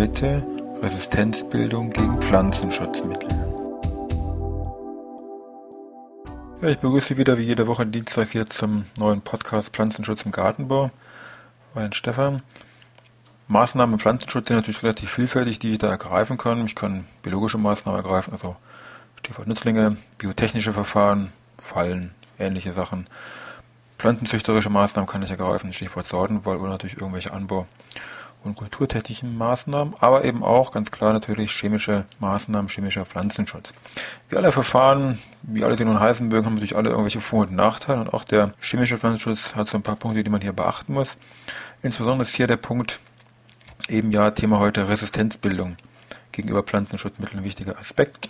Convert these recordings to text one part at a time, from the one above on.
Heute Resistenzbildung gegen Pflanzenschutzmittel. Ja, ich begrüße Sie wieder wie jede Woche Dienstag hier zum neuen Podcast Pflanzenschutz im Gartenbau. Mein Stefan. Maßnahmen im Pflanzenschutz sind natürlich relativ vielfältig, die ich da ergreifen kann. Ich kann biologische Maßnahmen ergreifen, also Stichwort Nützlinge, biotechnische Verfahren, Fallen, ähnliche Sachen. Pflanzenzüchterische Maßnahmen kann ich ergreifen, Stichwort Sortenwahl oder natürlich irgendwelche Anbau- und kulturtechnischen Maßnahmen, aber eben auch ganz klar natürlich chemische Maßnahmen, chemischer Pflanzenschutz. Wie alle Verfahren, wie alle sie nun heißen mögen, haben natürlich alle irgendwelche Vor- und Nachteile und auch der chemische Pflanzenschutz hat so ein paar Punkte, die man hier beachten muss. Insbesondere ist hier der Punkt eben ja Thema heute Resistenzbildung gegenüber Pflanzenschutzmitteln ein wichtiger Aspekt,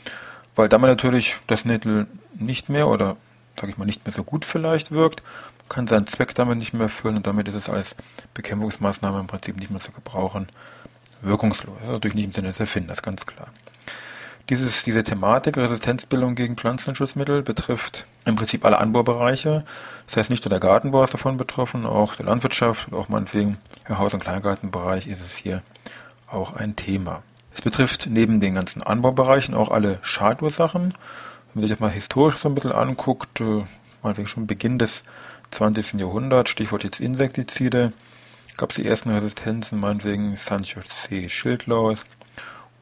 weil da man natürlich das Mittel nicht mehr oder sage ich mal nicht mehr so gut vielleicht wirkt kann seinen Zweck damit nicht mehr erfüllen und damit ist es als Bekämpfungsmaßnahme im Prinzip nicht mehr zu gebrauchen. Wirkungslos. Das ist natürlich nicht im Sinne des Erfinders, ganz klar. Dieses, diese Thematik Resistenzbildung gegen Pflanzenschutzmittel betrifft im Prinzip alle Anbaubereiche. Das heißt, nicht nur der Gartenbau ist davon betroffen, auch der Landwirtschaft, auch meinetwegen im Haus- und Kleingartenbereich ist es hier auch ein Thema. Es betrifft neben den ganzen Anbaubereichen auch alle Schadursachen. Wenn man sich das mal historisch so ein bisschen anguckt, äh, meinetwegen schon Beginn des 20. Jahrhundert, Stichwort jetzt Insektizide, gab es die ersten Resistenzen, meinetwegen Sancho C. Schildlaus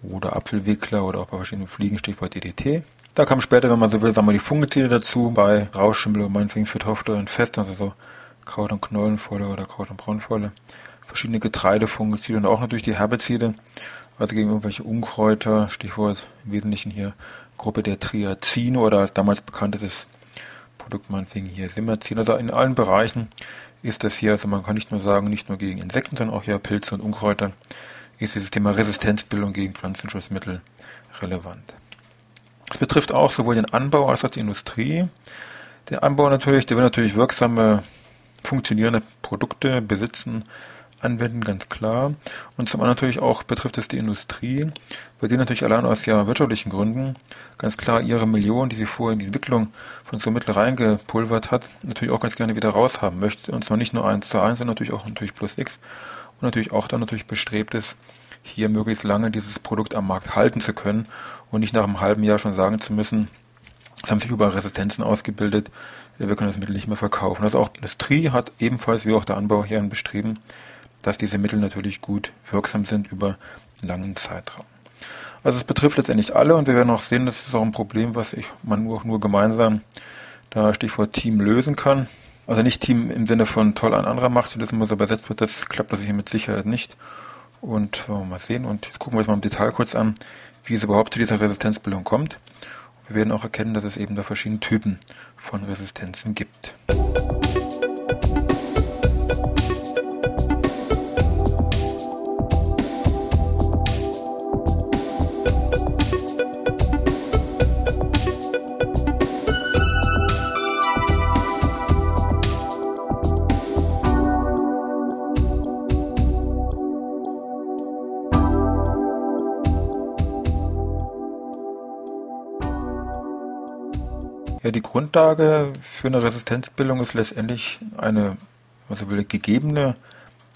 oder Apfelwickler oder auch bei verschiedenen Fliegen, Stichwort DDT. Da kam später, wenn man so will, sagen wir die Fungizide dazu, bei Rauschschimmel oder meinetwegen für Tofte und Fest, also so Kraut- und Knollenvolle oder Kraut- und Braunvolle. Verschiedene Getreidefungizide und auch natürlich die Herbizide, also gegen irgendwelche Unkräuter, Stichwort im Wesentlichen hier Gruppe der Triazine oder als damals bekanntes Produkt meinetwegen hier Simmerzin. Also in allen Bereichen ist das hier, also man kann nicht nur sagen, nicht nur gegen Insekten, sondern auch ja Pilze und Unkräuter, ist dieses Thema Resistenzbildung gegen Pflanzenschutzmittel relevant. Es betrifft auch sowohl den Anbau als auch die Industrie. Der Anbau natürlich, der will natürlich wirksame, funktionierende Produkte besitzen, anwenden, ganz klar. Und zum anderen natürlich auch betrifft es die Industrie, weil die natürlich allein aus ja wirtschaftlichen Gründen ganz klar ihre Millionen, die sie vorher in die Entwicklung von so Mitteln reingepulvert hat, natürlich auch ganz gerne wieder raushaben möchte. Und zwar nicht nur eins zu eins, sondern natürlich auch natürlich plus X. Und natürlich auch dann natürlich bestrebt ist, hier möglichst lange dieses Produkt am Markt halten zu können und nicht nach einem halben Jahr schon sagen zu müssen, es haben sich über Resistenzen ausgebildet, wir können das Mittel nicht mehr verkaufen. Also auch die Industrie hat ebenfalls wie auch der Anbau hier bestreben, dass diese Mittel natürlich gut wirksam sind über einen langen Zeitraum. Also es betrifft letztendlich alle und wir werden auch sehen, das ist auch ein Problem, was ich, man nur, nur gemeinsam, da Stichwort Team lösen kann. Also nicht Team im Sinne von toll ein anderer macht, das immer so übersetzt wird, das klappt das hier mit Sicherheit nicht. Und wollen wir mal sehen. Und jetzt gucken wir uns mal im Detail kurz an, wie es überhaupt zu dieser Resistenzbildung kommt. Wir werden auch erkennen, dass es eben da verschiedene Typen von Resistenzen gibt. Ja, die Grundlage für eine Resistenzbildung ist letztendlich eine, was man will, gegebene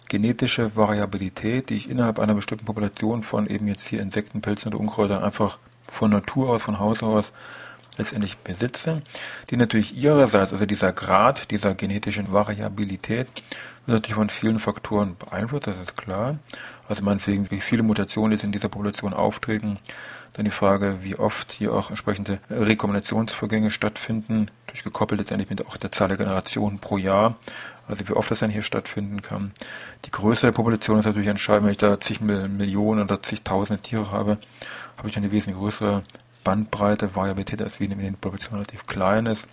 genetische Variabilität, die ich innerhalb einer bestimmten Population von eben jetzt hier Insekten, Pilzen oder Unkräutern einfach von Natur aus, von Haus aus letztendlich besitze, die natürlich ihrerseits, also dieser Grad dieser genetischen Variabilität, wird natürlich von vielen Faktoren beeinflusst, das ist klar. Also meinetwegen, wie viele Mutationen jetzt in dieser Population auftreten, dann die Frage, wie oft hier auch entsprechende Rekombinationsvorgänge stattfinden, durchgekoppelt letztendlich mit auch der Zahl der Generationen pro Jahr, also wie oft das dann hier stattfinden kann. Die Größe der Population ist natürlich entscheidend, wenn ich da zig Millionen oder zigtausende Tiere habe, habe ich eine wesentlich größere Bandbreite, Variabilität, als wie in den Populationen relativ klein ist.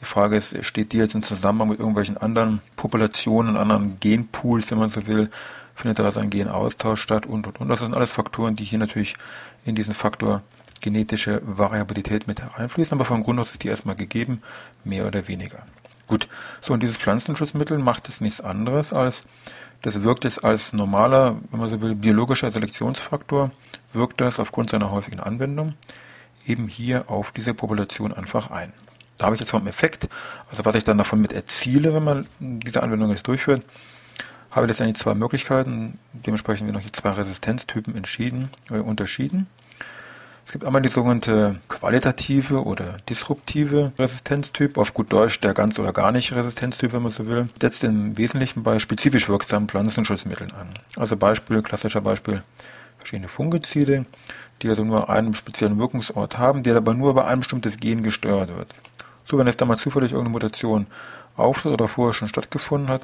Die Frage ist, steht die jetzt in Zusammenhang mit irgendwelchen anderen Populationen, anderen Genpools, wenn man so will, findet da also ein Genaustausch statt und und und. Das sind alles Faktoren, die hier natürlich in diesen Faktor genetische Variabilität mit hereinfließen, aber von Grund aus ist die erstmal gegeben, mehr oder weniger. Gut, so und dieses Pflanzenschutzmittel macht es nichts anderes als, das wirkt jetzt als normaler, wenn man so will, biologischer Selektionsfaktor, wirkt das aufgrund seiner häufigen Anwendung eben hier auf diese Population einfach ein. Da habe ich jetzt vom Effekt, also was ich dann davon mit erziele, wenn man diese Anwendung jetzt durchführt, habe ich letztendlich zwei Möglichkeiten. Dementsprechend werden noch hier zwei Resistenztypen entschieden, äh, unterschieden. Es gibt einmal die sogenannte qualitative oder disruptive Resistenztyp, auf gut Deutsch der ganz oder gar nicht Resistenztyp, wenn man so will, setzt im Wesentlichen bei spezifisch wirksamen Pflanzenschutzmitteln an. Also Beispiel, klassischer Beispiel, verschiedene Fungizide, die also nur einen speziellen Wirkungsort haben, der aber nur über ein bestimmtes Gen gesteuert wird. So, wenn es da mal zufällig irgendeine Mutation auftritt oder vorher schon stattgefunden hat,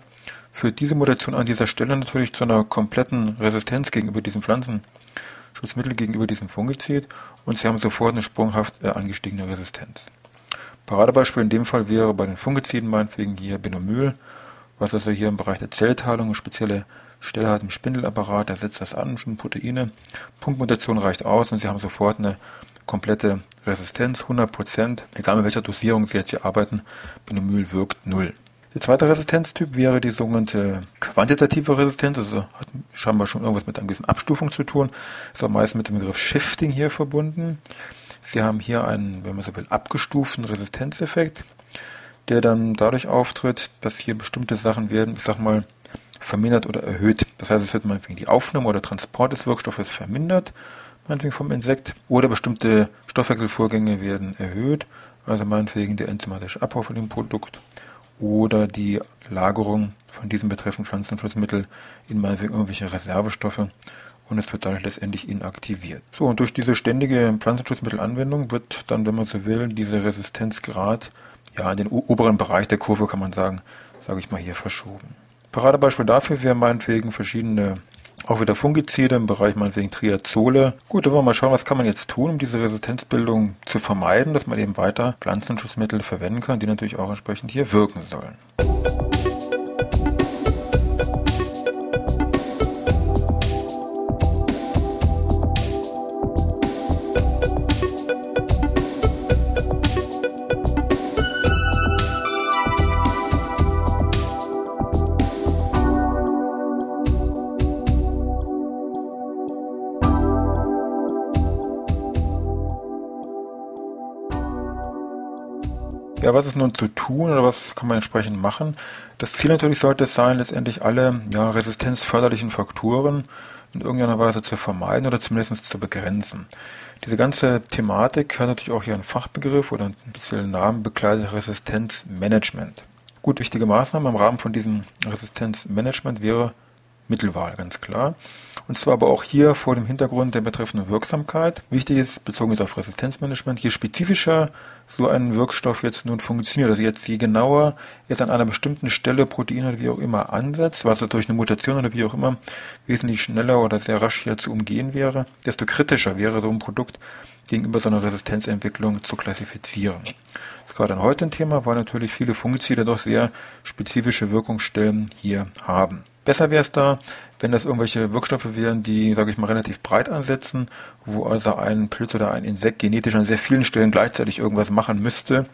führt diese Mutation an dieser Stelle natürlich zu einer kompletten Resistenz gegenüber diesem Pflanzenschutzmittel, gegenüber diesem Fungizid und sie haben sofort eine sprunghaft äh, angestiegene Resistenz. Paradebeispiel in dem Fall wäre bei den Fungiziden meinetwegen hier Benomyl, was also hier im Bereich der Zellteilung eine spezielle Stelle hat im Spindelapparat, er setzt das an, schon Proteine. Punktmutation reicht aus und Sie haben sofort eine komplette Resistenz, 100%, egal mit welcher Dosierung Sie jetzt hier arbeiten, Benomyl wirkt null. Der zweite Resistenztyp wäre die sogenannte quantitative Resistenz, also hat scheinbar schon irgendwas mit einer gewissen Abstufung zu tun, ist auch meist mit dem Begriff Shifting hier verbunden. Sie haben hier einen, wenn man so will, abgestuften Resistenzeffekt, der dann dadurch auftritt, dass hier bestimmte Sachen werden, ich sag mal, vermindert oder erhöht. Das heißt, es wird meinetwegen die Aufnahme oder Transport des Wirkstoffes vermindert, meinetwegen vom Insekt, oder bestimmte Stoffwechselvorgänge werden erhöht, also meinetwegen der enzymatische Abbau von dem Produkt oder die Lagerung von diesem betreffenden Pflanzenschutzmittel in meinetwegen irgendwelche Reservestoffe und es wird dadurch letztendlich inaktiviert. So, und durch diese ständige Pflanzenschutzmittelanwendung wird dann, wenn man so will, dieser Resistenzgrad ja in den oberen Bereich der Kurve, kann man sagen, sage ich mal hier, verschoben. Paradebeispiel dafür wäre meinetwegen verschiedene, auch wieder Fungizide im Bereich meinetwegen Triazole. Gut, da wollen wir mal schauen, was kann man jetzt tun, um diese Resistenzbildung zu vermeiden, dass man eben weiter Pflanzenschutzmittel verwenden kann, die natürlich auch entsprechend hier wirken sollen. Was ist nun zu tun oder was kann man entsprechend machen? Das Ziel natürlich sollte es sein, letztendlich alle ja, resistenzförderlichen Faktoren in irgendeiner Weise zu vermeiden oder zumindest zu begrenzen. Diese ganze Thematik hat natürlich auch hier einen Fachbegriff oder ein bisschen Namen bekleidet Resistenzmanagement. Gut, wichtige Maßnahmen im Rahmen von diesem Resistenzmanagement wäre Mittelwahl, ganz klar. Und zwar aber auch hier vor dem Hintergrund der betreffenden Wirksamkeit. Wichtig ist, bezogen jetzt auf Resistenzmanagement, je spezifischer so ein Wirkstoff jetzt nun funktioniert, also jetzt je genauer jetzt an einer bestimmten Stelle Protein oder wie auch immer ansetzt, was er durch eine Mutation oder wie auch immer wesentlich schneller oder sehr rasch hier zu umgehen wäre, desto kritischer wäre so ein Produkt gegenüber so einer Resistenzentwicklung zu klassifizieren. Das ist gerade heute ein Thema, weil natürlich viele Fungizide doch sehr spezifische Wirkungsstellen hier haben. Besser wäre es da, wenn das irgendwelche Wirkstoffe wären, die, sage ich mal, relativ breit ansetzen, wo also ein Pilz oder ein Insekt genetisch an sehr vielen Stellen gleichzeitig irgendwas machen müsste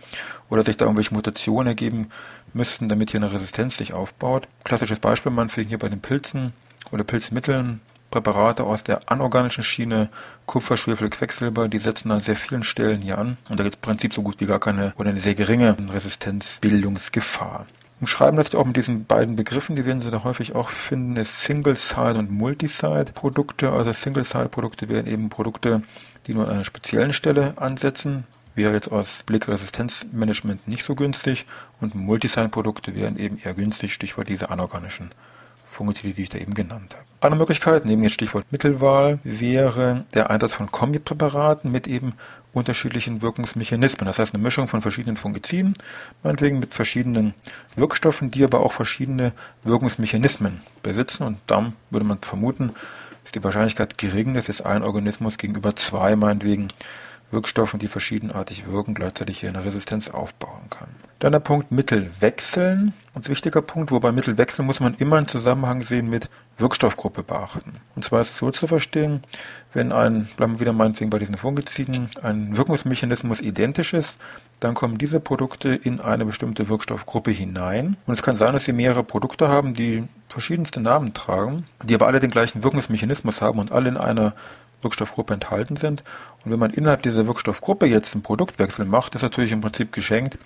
oder sich da irgendwelche Mutationen ergeben müssten, damit hier eine Resistenz sich aufbaut. Klassisches Beispiel man findet hier bei den Pilzen oder Pilzmitteln Präparate aus der anorganischen Schiene, Kupfer, Schwefel, Quecksilber, die setzen an sehr vielen Stellen hier an. Und da gibt es im Prinzip so gut wie gar keine oder eine sehr geringe Resistenzbildungsgefahr. Umschreiben das auch mit diesen beiden Begriffen, die werden Sie da häufig auch finden, ist Single-Side und Multi-Side-Produkte. Also Single-Side-Produkte wären eben Produkte, die nur an einer speziellen Stelle ansetzen. Wäre jetzt aus Blick Resistenzmanagement nicht so günstig und Multisite-Produkte wären eben eher günstig, Stichwort diese anorganischen Fungizide, die ich da eben genannt habe. Eine Möglichkeit, neben dem Stichwort Mittelwahl, wäre der Einsatz von Kombipräparaten mit eben unterschiedlichen Wirkungsmechanismen. Das heißt eine Mischung von verschiedenen Fungiziden, meinetwegen mit verschiedenen Wirkstoffen, die aber auch verschiedene Wirkungsmechanismen besitzen. Und dann würde man vermuten, ist die Wahrscheinlichkeit gering, dass jetzt ein Organismus gegenüber zwei meinetwegen Wirkstoffen, die verschiedenartig wirken, gleichzeitig hier eine Resistenz aufbauen kann. Dann der Punkt Mittel wechseln. Ein wichtiger Punkt, wobei Mittel wechseln muss man immer einen Zusammenhang sehen mit Wirkstoffgruppe beachten. Und zwar ist es so zu verstehen, wenn ein, bleiben wir wieder meinetwegen bei diesen Fungiziden, ein Wirkungsmechanismus identisch ist, dann kommen diese Produkte in eine bestimmte Wirkstoffgruppe hinein. Und es kann sein, dass sie mehrere Produkte haben, die verschiedenste Namen tragen, die aber alle den gleichen Wirkungsmechanismus haben und alle in einer Wirkstoffgruppe enthalten sind. Und wenn man innerhalb dieser Wirkstoffgruppe jetzt einen Produktwechsel macht, ist natürlich im Prinzip geschenkt,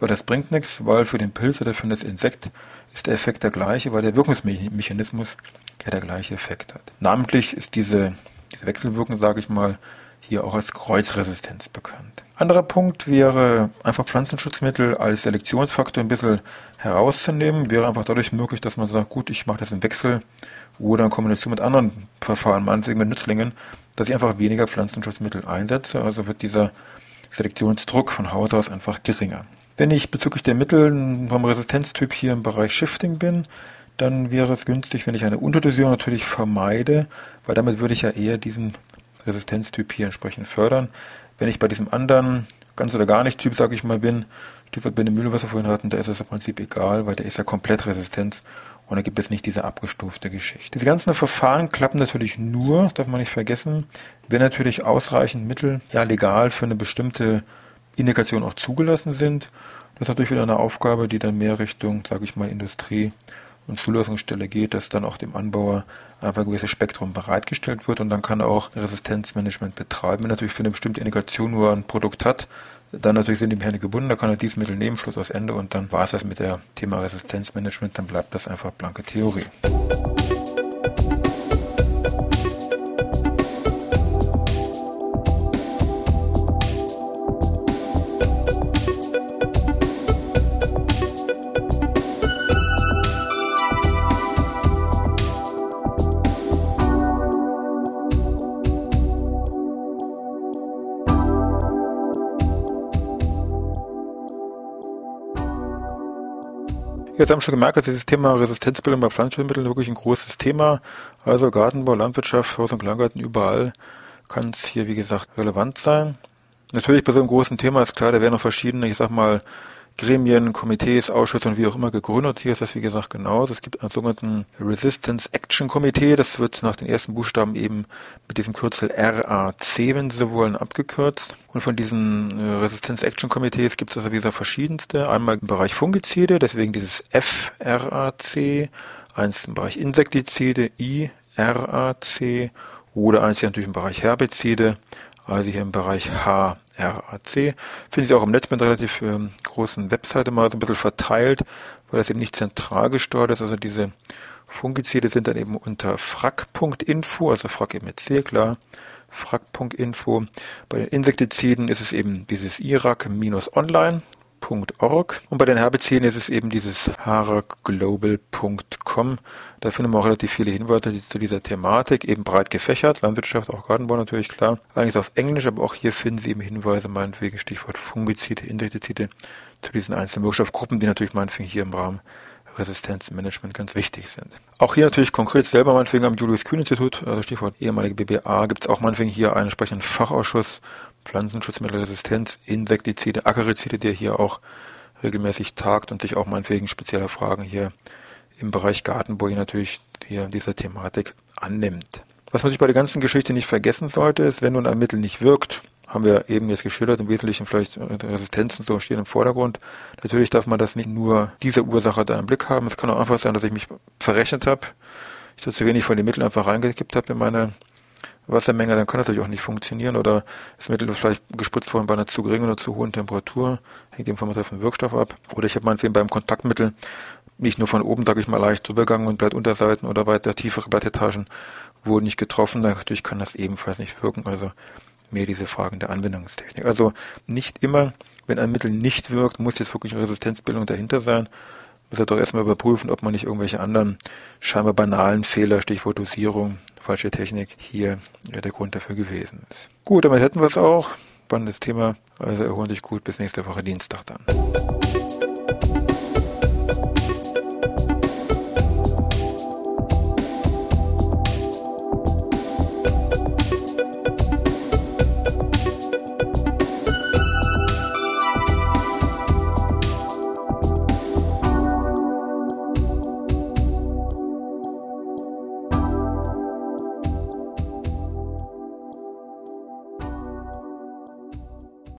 weil das bringt nichts, weil für den Pilz oder für das Insekt ist der Effekt der gleiche, weil der Wirkungsmechanismus ja der gleiche Effekt hat. Namentlich ist diese, diese Wechselwirkung, sage ich mal, hier auch als Kreuzresistenz bekannt. Anderer Punkt wäre einfach Pflanzenschutzmittel als Selektionsfaktor ein bisschen herauszunehmen. Wäre einfach dadurch möglich, dass man sagt, gut, ich mache das im Wechsel oder in Kombination mit anderen Verfahren, meinetwegen mit Nützlingen, dass ich einfach weniger Pflanzenschutzmittel einsetze. Also wird dieser Selektionsdruck von Haus aus einfach geringer. Wenn ich bezüglich der Mittel vom Resistenztyp hier im Bereich Shifting bin, dann wäre es günstig, wenn ich eine Unterdosierung natürlich vermeide, weil damit würde ich ja eher diesen Resistenztyp hier entsprechend fördern. Wenn ich bei diesem anderen ganz oder gar nicht Typ, sage ich mal, bin, Stichwort was wir vorhin hatten, da ist es im Prinzip egal, weil der ist ja komplett Resistent und da gibt es nicht diese abgestufte Geschichte. Diese ganzen Verfahren klappen natürlich nur, das darf man nicht vergessen, wenn natürlich ausreichend Mittel ja legal für eine bestimmte Indikation auch zugelassen sind. Das ist natürlich wieder eine Aufgabe, die dann mehr Richtung, sage ich mal, Industrie und Zulassungsstelle geht, dass dann auch dem Anbauer einfach ein gewisses Spektrum bereitgestellt wird und dann kann er auch Resistenzmanagement betreiben. Wenn natürlich für eine bestimmte Indikation nur ein Produkt hat, dann natürlich sind die Hände gebunden, da kann er dieses Mittel nehmen, Schluss aus Ende und dann war es das mit dem Thema Resistenzmanagement, dann bleibt das einfach blanke Theorie. Jetzt haben wir schon gemerkt, dass dieses Thema Resistenzbildung bei Pflanzenschutzmitteln wirklich ein großes Thema. Also Gartenbau, Landwirtschaft, Haus- und Kleingarten, überall kann es hier, wie gesagt, relevant sein. Natürlich bei so einem großen Thema ist klar, da werden noch verschiedene, ich sag mal, Gremien, Komitees, Ausschüsse und wie auch immer gegründet. Hier ist das, wie gesagt, genauso. Es gibt einen sogenannten Resistance Action Committee. Das wird nach den ersten Buchstaben eben mit diesem Kürzel RAC, wenn Sie so wollen, abgekürzt. Und von diesen äh, Resistance Action Committees gibt es also, wie gesagt, verschiedenste. Einmal im Bereich Fungizide, deswegen dieses FRAC. Eins im Bereich Insektizide, IRAC. Oder eins natürlich im Bereich Herbizide, also hier im Bereich H RAC. Finden Sie auch im Netz mit relativ ähm, großen Webseite mal so ein bisschen verteilt, weil das eben nicht zentral gesteuert ist. Also diese Fungizide sind dann eben unter frack.info, also frack eben mit C, klar, frack.info. Bei den Insektiziden ist es eben dieses IRAC-online. Org. Und bei den Herbiziden ist es eben dieses haragglobal.com. Da finden wir auch relativ viele Hinweise zu dieser Thematik, eben breit gefächert, Landwirtschaft, auch Gartenbau natürlich klar. Allerdings auf Englisch, aber auch hier finden Sie eben Hinweise, meinetwegen Stichwort Fungizide, Insektizide, zu diesen einzelnen Wirkstoffgruppen, die natürlich meinetwegen hier im Rahmen Resistenzmanagement ganz wichtig sind. Auch hier natürlich konkret selber meinetwegen am Julius-Kühn-Institut, also Stichwort ehemalige BBA, gibt es auch meinetwegen hier einen entsprechenden Fachausschuss Pflanzenschutzmittelresistenz, Insektizide, Akerizide, der hier auch regelmäßig tagt und sich auch meinetwegen spezieller Fragen hier im Bereich Gartenbau hier natürlich hier dieser Thematik annimmt. Was man sich bei der ganzen Geschichte nicht vergessen sollte, ist, wenn nun ein Mittel nicht wirkt, haben wir eben jetzt geschildert, im Wesentlichen vielleicht Resistenzen so stehen im Vordergrund. Natürlich darf man das nicht nur diese Ursache da im Blick haben. Es kann auch einfach sein, dass ich mich verrechnet habe, ich da zu wenig von den Mitteln einfach reingekippt habe in meine Wassermenge, dann kann das natürlich auch nicht funktionieren oder das Mittel ist vielleicht gespritzt worden bei einer zu geringen oder zu hohen Temperatur, hängt eben vom Wirkstoff ab. Oder ich habe meinetwegen beim Kontaktmittel nicht nur von oben, sage ich mal, leicht drübergegangen und Blattunterseiten oder weiter tiefere Blattetagen wurden nicht getroffen. Natürlich kann das ebenfalls nicht wirken. Also mehr diese Fragen der Anwendungstechnik. Also nicht immer, wenn ein Mittel nicht wirkt, muss jetzt wirklich Resistenzbildung dahinter sein. Muss er doch erstmal überprüfen, ob man nicht irgendwelche anderen scheinbar banalen Fehler, Stichwort Dosierung, falsche Technik, hier der Grund dafür gewesen ist. Gut, damit hätten wir es auch. Spannendes Thema. Also erholen sich gut. Bis nächste Woche Dienstag dann.